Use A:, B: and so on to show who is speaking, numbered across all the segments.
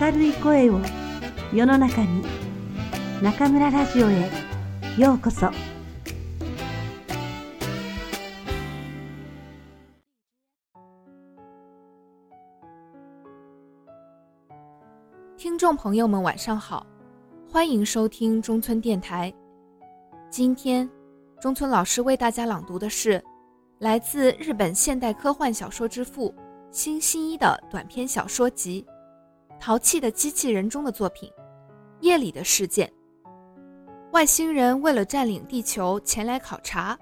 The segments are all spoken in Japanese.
A: 明るい声を世の中に中村ラジオへようこそ
B: 听众朋友们，晚上好，欢迎收听中村电台。今天，中村老师为大家朗读的是来自日本现代科幻小说之父新新一的短篇小说集《 淘气的机器人》中的作品《夜里的事件》。外星人为了占领地球前来考察，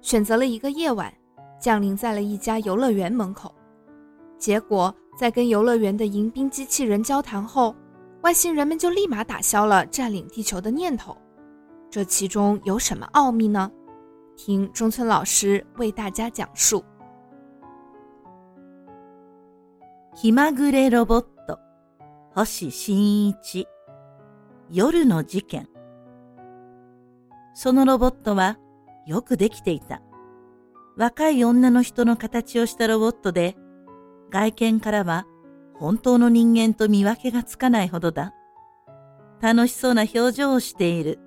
B: 选择了一个夜晚，降临在了一家游乐园门口。结果，在跟游乐园的迎宾机器人交谈后，外星人们就立马打消了占领地球的念头。这其中有什么奥秘呢？听中村老师为大家讲述。
C: 気まぐれロボット、 星新一、夜の事件。そのロボットはよくできていた。若い女の人の形をしたロボットで、外見からは本当の人間と見分けがつかないほどだ。楽しそうな表情をしている。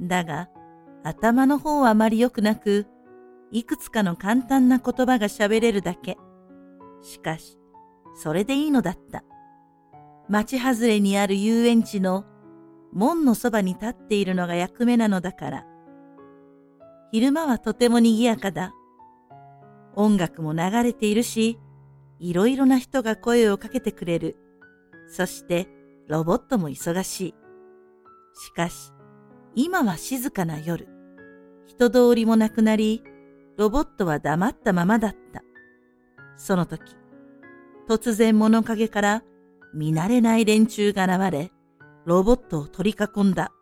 C: だが、頭の方はあまり良くなく、いくつかの簡単な言葉が喋れるだけ。しかし、それでいいのだった。町外れにある遊園地の門のそばに立っているのが役目なのだから。昼間はとても賑やかだ。音楽も流れているし、いろいろな人が声をかけてくれる。そしてロボットも忙しい。しかし、今は静かな夜。人通りもなくなり、ロボットは黙ったままだった。その時、突然物陰から見慣れない連中が現れ、ロボットを取り囲んだ。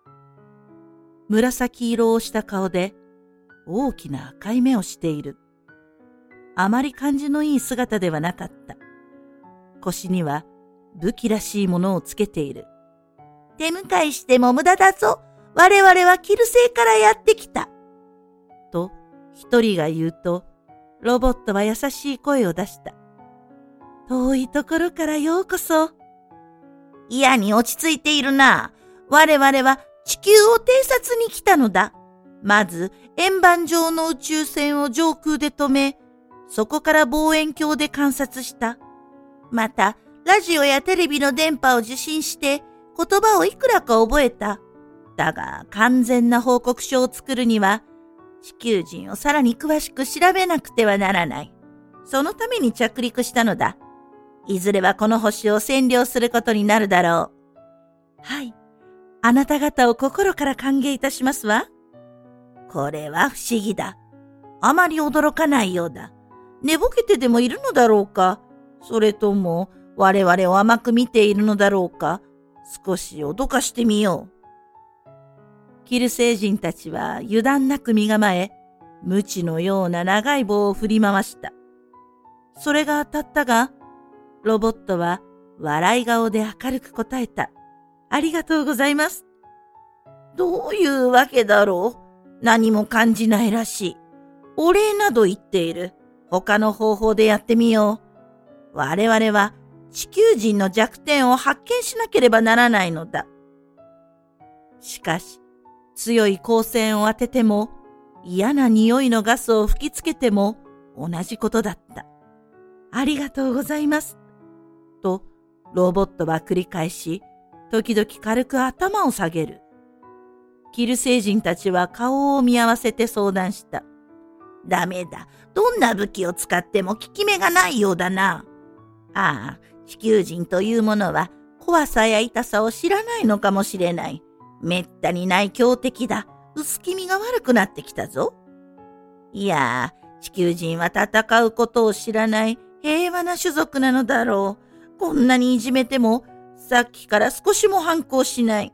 C: 紫色をした顔で大きな赤い目をしている。あまり感じのいい姿ではなかった。腰には武器らしいものをつけている。手向かいしても無駄だぞ。我々はキル星からやってきた。と一人が言うと、ロボットは優しい声を出した。遠いところからようこそ。嫌に落ち着いているな。我々は地球を偵察に来たのだ。まず、円盤状の宇宙船を上空で止め、そこから望遠鏡で観察した。また、ラジオやテレビの電波を受信して言葉をいくらか覚えた。だが、完全な報告書を作るには、地球人をさらに詳しく調べなくてはならない。そのために着陸したのだ。いずれはこの星を占領することになるだろう。はい。あなた方を心から歓迎いたしますわ。これは不思議だ。あまり驚かないようだ。寝ぼけてでもいるのだろうかそれとも我々を甘く見ているのだろうか少し脅かしてみよう。キル星人たちは油断なく身構え、無知のような長い棒を振り回した。それが当たったが、ロボットは笑い顔で明るく答えた。ありがとうございます。どういうわけだろう？何も感じないらしい。お礼など言っている。他の方法でやってみよう。我々は地球人の弱点を発見しなければならないのだ。しかし、強い光線を当てても、嫌な匂いのガスを吹きつけても同じことだった。ありがとうございます。と、ロボットは繰り返し、時々軽く頭を下げる。キル星人たちは顔を見合わせて相談した。ダメだ。どんな武器を使っても効き目がないようだな。ああ、地球人というものは怖さや痛さを知らないのかもしれない。めったにない強敵だ。薄気味が悪くなってきたぞ。いや地球人は戦うことを知らない平和な種族なのだろう。こんなにいじめても、さっきから少しも反抗しない。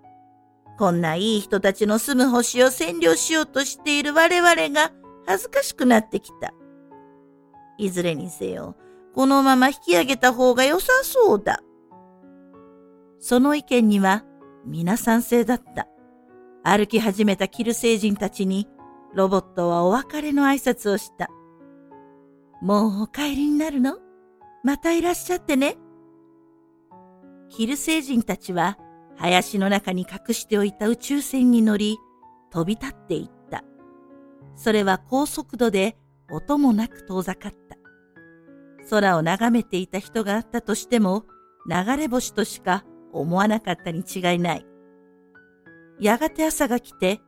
C: こんないい人たちの住む星を占領しようとしている我々が恥ずかしくなってきた。いずれにせよ、このまま引き上げた方が良さそうだ。その意見には皆賛成だった。歩き始めたキル星人たちにロボットはお別れの挨拶をした。もうお帰りになるの？またいらっしゃってね。キル星人たちは林の中に隠しておいた宇宙船に乗り、飛び立っていった。それは高速度で音もなく遠ざかった。空を眺めていた人があったとしても、流れ星としか思わなかったに違いない。やがて朝が来て、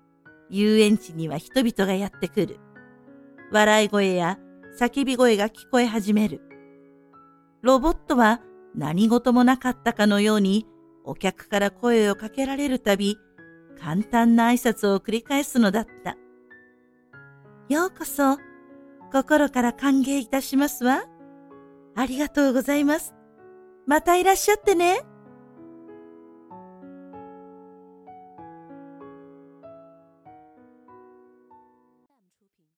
C: 遊園地には人々がやってくる。笑い声や叫び声が聞こえ始める。ロボットは何事もなかったかのようにお客から声をかけられるたび簡単な挨拶を繰り返すのだった。ようこそ、心から歓迎いたしますわ。ありがとうございます。またいらっしゃってね。